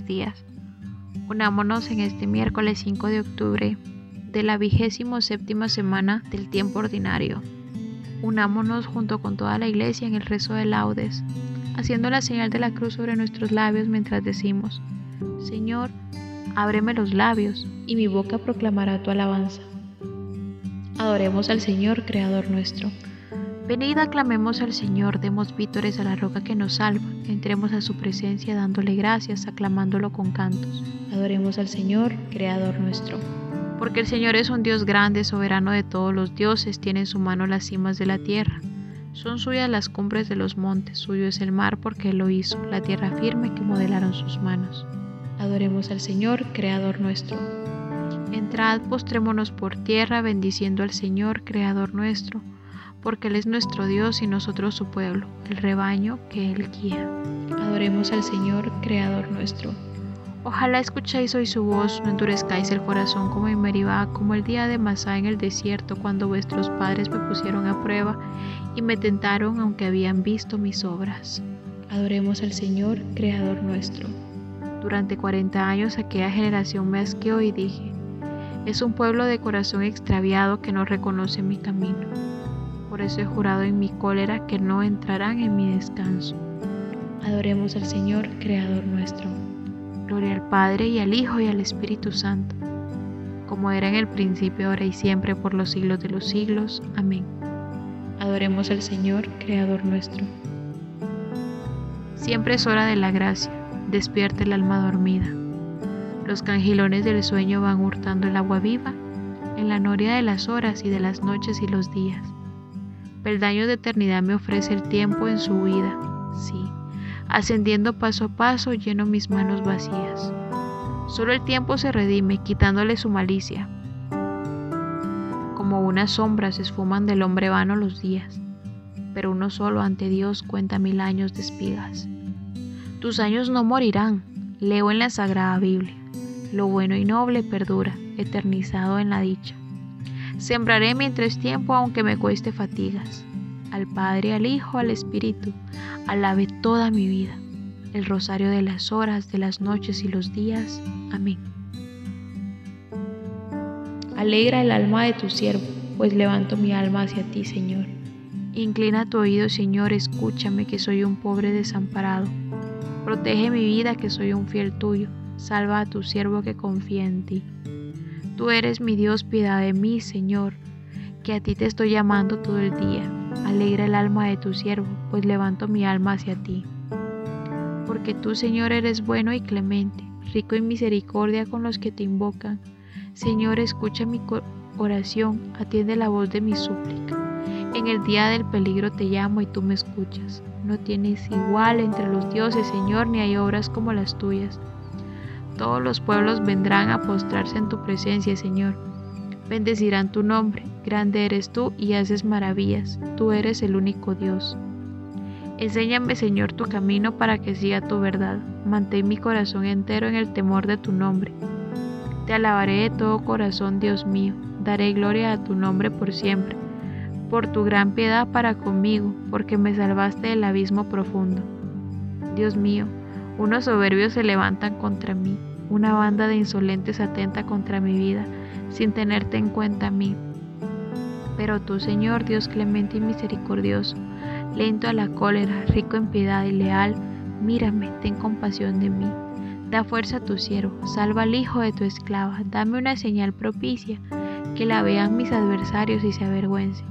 Días. Unámonos en este miércoles 5 de octubre de la vigésimo séptima semana del tiempo ordinario. Unámonos junto con toda la iglesia en el rezo de laudes, haciendo la señal de la cruz sobre nuestros labios mientras decimos, Señor, ábreme los labios y mi boca proclamará tu alabanza. Adoremos al Señor, Creador nuestro. Venid, aclamemos al Señor, demos vítores a la roca que nos salva, entremos a su presencia dándole gracias, aclamándolo con cantos. Adoremos al Señor, Creador nuestro. Porque el Señor es un Dios grande, soberano de todos los dioses, tiene en su mano las cimas de la tierra. Son suyas las cumbres de los montes, suyo es el mar porque Él lo hizo, la tierra firme que modelaron sus manos. Adoremos al Señor, Creador nuestro. Entrad, postrémonos por tierra, bendiciendo al Señor, Creador nuestro porque Él es nuestro Dios y nosotros su pueblo, el rebaño que Él guía. Adoremos al Señor, Creador nuestro. Ojalá escuchéis hoy su voz, no endurezcáis el corazón como en Meribá, como el día de Masá en el desierto, cuando vuestros padres me pusieron a prueba y me tentaron aunque habían visto mis obras. Adoremos al Señor, Creador nuestro. Durante cuarenta años aquella generación me asqueó y dije, es un pueblo de corazón extraviado que no reconoce mi camino por eso he jurado en mi cólera que no entrarán en mi descanso. Adoremos al Señor, Creador nuestro. Gloria al Padre y al Hijo y al Espíritu Santo, como era en el principio, ahora y siempre, por los siglos de los siglos. Amén. Adoremos al Señor, Creador nuestro. Siempre es hora de la gracia, despierte el alma dormida. Los cangilones del sueño van hurtando el agua viva en la noria de las horas y de las noches y los días. Peldaños de eternidad me ofrece el tiempo en su vida, sí. Ascendiendo paso a paso, lleno mis manos vacías. Solo el tiempo se redime, quitándole su malicia. Como una sombra se esfuman del hombre vano los días, pero uno solo ante Dios cuenta mil años de espigas. Tus años no morirán, leo en la Sagrada Biblia. Lo bueno y noble perdura, eternizado en la dicha. Sembraré mientras tiempo aunque me cueste fatigas. Al Padre, al Hijo, al Espíritu, alabe toda mi vida. El rosario de las horas, de las noches y los días. Amén. Alegra el alma de tu siervo, pues levanto mi alma hacia ti, Señor. Inclina tu oído, Señor, escúchame, que soy un pobre desamparado. Protege mi vida, que soy un fiel tuyo. Salva a tu siervo que confía en ti. Tú eres mi Dios, piedad de mí, Señor, que a ti te estoy llamando todo el día. Alegra el alma de tu siervo, pues levanto mi alma hacia ti. Porque tú, Señor, eres bueno y clemente, rico en misericordia con los que te invocan. Señor, escucha mi oración, atiende la voz de mi súplica. En el día del peligro te llamo y tú me escuchas. No tienes igual entre los dioses, Señor, ni hay obras como las tuyas. Todos los pueblos vendrán a postrarse en tu presencia, Señor. Bendecirán tu nombre. Grande eres tú y haces maravillas. Tú eres el único Dios. Enséñame, Señor, tu camino para que siga tu verdad. Mantén mi corazón entero en el temor de tu nombre. Te alabaré de todo corazón, Dios mío. Daré gloria a tu nombre por siempre, por tu gran piedad para conmigo, porque me salvaste del abismo profundo. Dios mío, unos soberbios se levantan contra mí, una banda de insolentes atenta contra mi vida, sin tenerte en cuenta a mí. Pero tú, Señor, Dios clemente y misericordioso, lento a la cólera, rico en piedad y leal, mírame, ten compasión de mí. Da fuerza a tu siervo, salva al hijo de tu esclava, dame una señal propicia, que la vean mis adversarios y se avergüencen,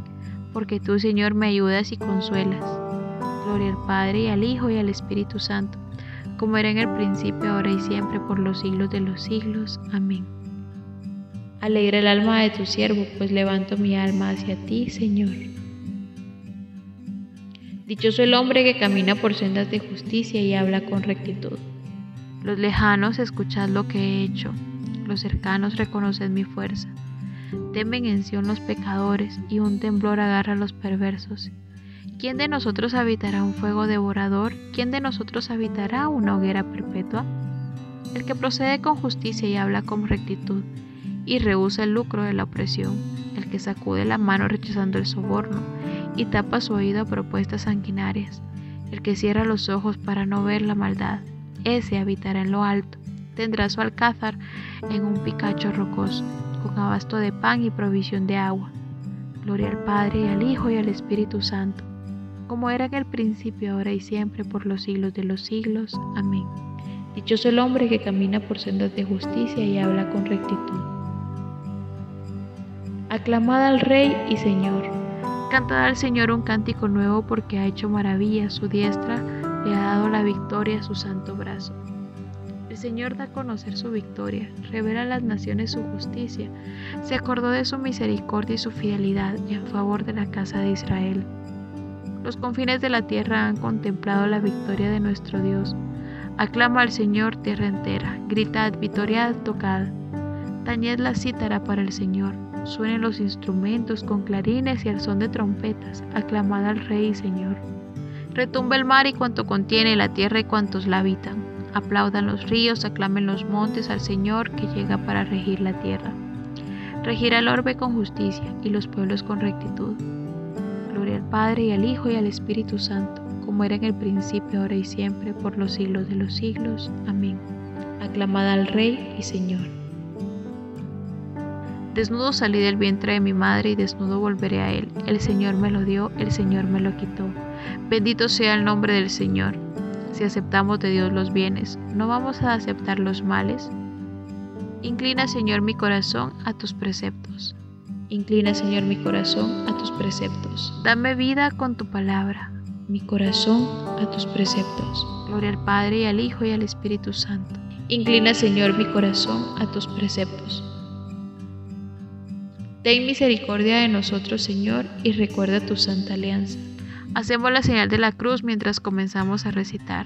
porque tú, Señor, me ayudas y consuelas. Gloria al Padre y al Hijo y al Espíritu Santo, como era en el principio, ahora y siempre, por los siglos de los siglos. Amén. Alegra el alma de tu siervo, pues levanto mi alma hacia ti, Señor. Dichoso el hombre que camina por sendas de justicia y habla con rectitud. Los lejanos escuchad lo que he hecho, los cercanos reconoced mi fuerza. Temen en Sion los pecadores y un temblor agarra a los perversos. ¿Quién de nosotros habitará un fuego devorador? ¿Quién de nosotros habitará una hoguera perpetua? El que procede con justicia y habla con rectitud y rehúsa el lucro de la opresión, el que sacude la mano rechazando el soborno y tapa su oído a propuestas sanguinarias, el que cierra los ojos para no ver la maldad, ese habitará en lo alto, tendrá su alcázar en un picacho rocoso, con abasto de pan y provisión de agua. Gloria al Padre y al Hijo y al Espíritu Santo, como era en el principio, ahora y siempre, por los siglos de los siglos. Amén. Dichoso el hombre que camina por sendas de justicia y habla con rectitud. Aclamad al Rey y Señor. Cantad al Señor un cántico nuevo porque ha hecho maravillas, su diestra le ha dado la victoria a su santo brazo. El Señor da a conocer su victoria, revela a las naciones su justicia, se acordó de su misericordia y su fidelidad en favor de la casa de Israel. Los confines de la tierra han contemplado la victoria de nuestro Dios. Aclama al Señor tierra entera, gritad, victoriad, tocad. Tañed la cítara para el Señor, Suenen los instrumentos con clarines y al son de trompetas, aclamad al Rey y Señor. Retumba el mar y cuanto contiene la tierra y cuantos la habitan. Aplaudan los ríos, aclamen los montes al Señor que llega para regir la tierra. Regirá el orbe con justicia y los pueblos con rectitud. Gloria al Padre y al Hijo y al Espíritu Santo, como era en el principio, ahora y siempre, por los siglos de los siglos. Amén. Aclamad al Rey y Señor. Desnudo salí del vientre de mi madre y desnudo volveré a él. El Señor me lo dio, el Señor me lo quitó. Bendito sea el nombre del Señor. Si aceptamos de Dios los bienes, ¿no vamos a aceptar los males? Inclina, Señor, mi corazón a tus preceptos. Inclina, Señor, mi corazón a tus preceptos. Dame vida con tu palabra, mi corazón a tus preceptos. Gloria al Padre y al Hijo y al Espíritu Santo. Inclina, Señor, mi corazón a tus preceptos. Ten misericordia de nosotros, Señor, y recuerda tu santa alianza. Hacemos la señal de la cruz mientras comenzamos a recitar.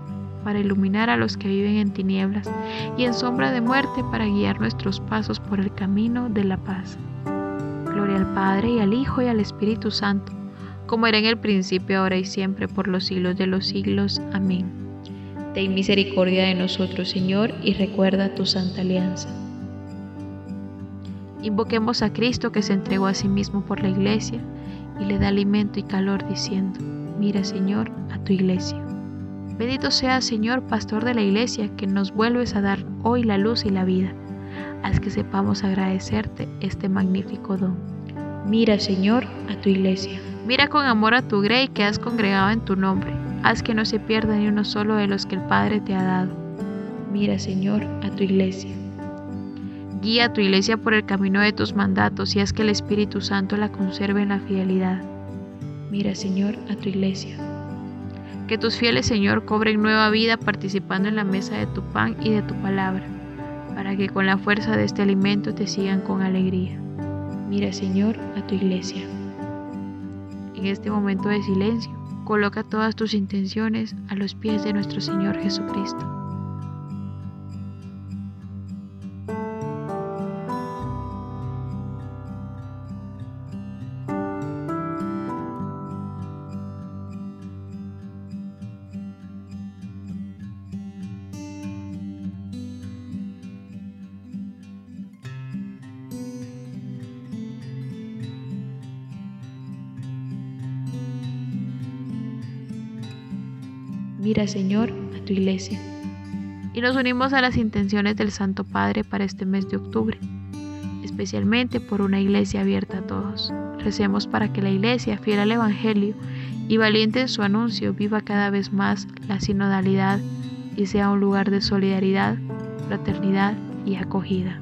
para iluminar a los que viven en tinieblas y en sombra de muerte para guiar nuestros pasos por el camino de la paz. Gloria al Padre y al Hijo y al Espíritu Santo, como era en el principio, ahora y siempre, por los siglos de los siglos. Amén. Ten misericordia de nosotros, Señor, y recuerda tu santa alianza. Invoquemos a Cristo que se entregó a sí mismo por la iglesia y le da alimento y calor diciendo, mira Señor a tu iglesia. Bendito sea, Señor, pastor de la iglesia, que nos vuelves a dar hoy la luz y la vida. haz que sepamos agradecerte este magnífico don. Mira, Señor, a tu iglesia. Mira con amor a tu grey que has congregado en tu nombre. Haz que no se pierda ni uno solo de los que el Padre te ha dado. Mira, Señor, a tu iglesia. Guía a tu iglesia por el camino de tus mandatos y haz que el Espíritu Santo la conserve en la fidelidad. Mira, Señor, a tu iglesia. Que tus fieles, Señor, cobren nueva vida participando en la mesa de tu pan y de tu palabra, para que con la fuerza de este alimento te sigan con alegría. Mira, Señor, a tu iglesia. En este momento de silencio, coloca todas tus intenciones a los pies de nuestro Señor Jesucristo. Mira, Señor, a tu iglesia. Y nos unimos a las intenciones del Santo Padre para este mes de octubre, especialmente por una iglesia abierta a todos. Recemos para que la iglesia, fiel al Evangelio y valiente en su anuncio, viva cada vez más la sinodalidad y sea un lugar de solidaridad, fraternidad y acogida.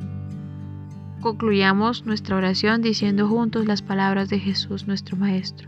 Concluyamos nuestra oración diciendo juntos las palabras de Jesús nuestro Maestro.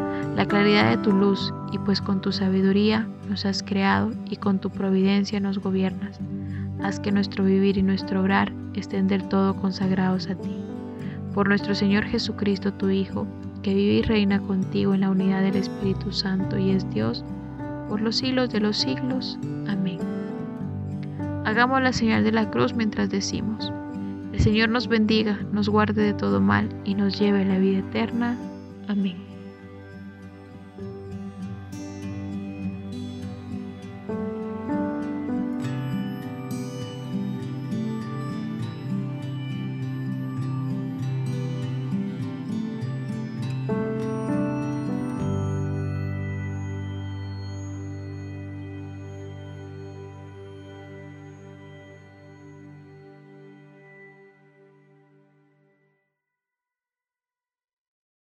la claridad de tu luz, y pues con tu sabiduría nos has creado y con tu providencia nos gobiernas. Haz que nuestro vivir y nuestro obrar estén del todo consagrados a ti. Por nuestro Señor Jesucristo, tu Hijo, que vive y reina contigo en la unidad del Espíritu Santo y es Dios, por los siglos de los siglos. Amén. Hagamos la señal de la cruz mientras decimos, el Señor nos bendiga, nos guarde de todo mal y nos lleve a la vida eterna. Amén.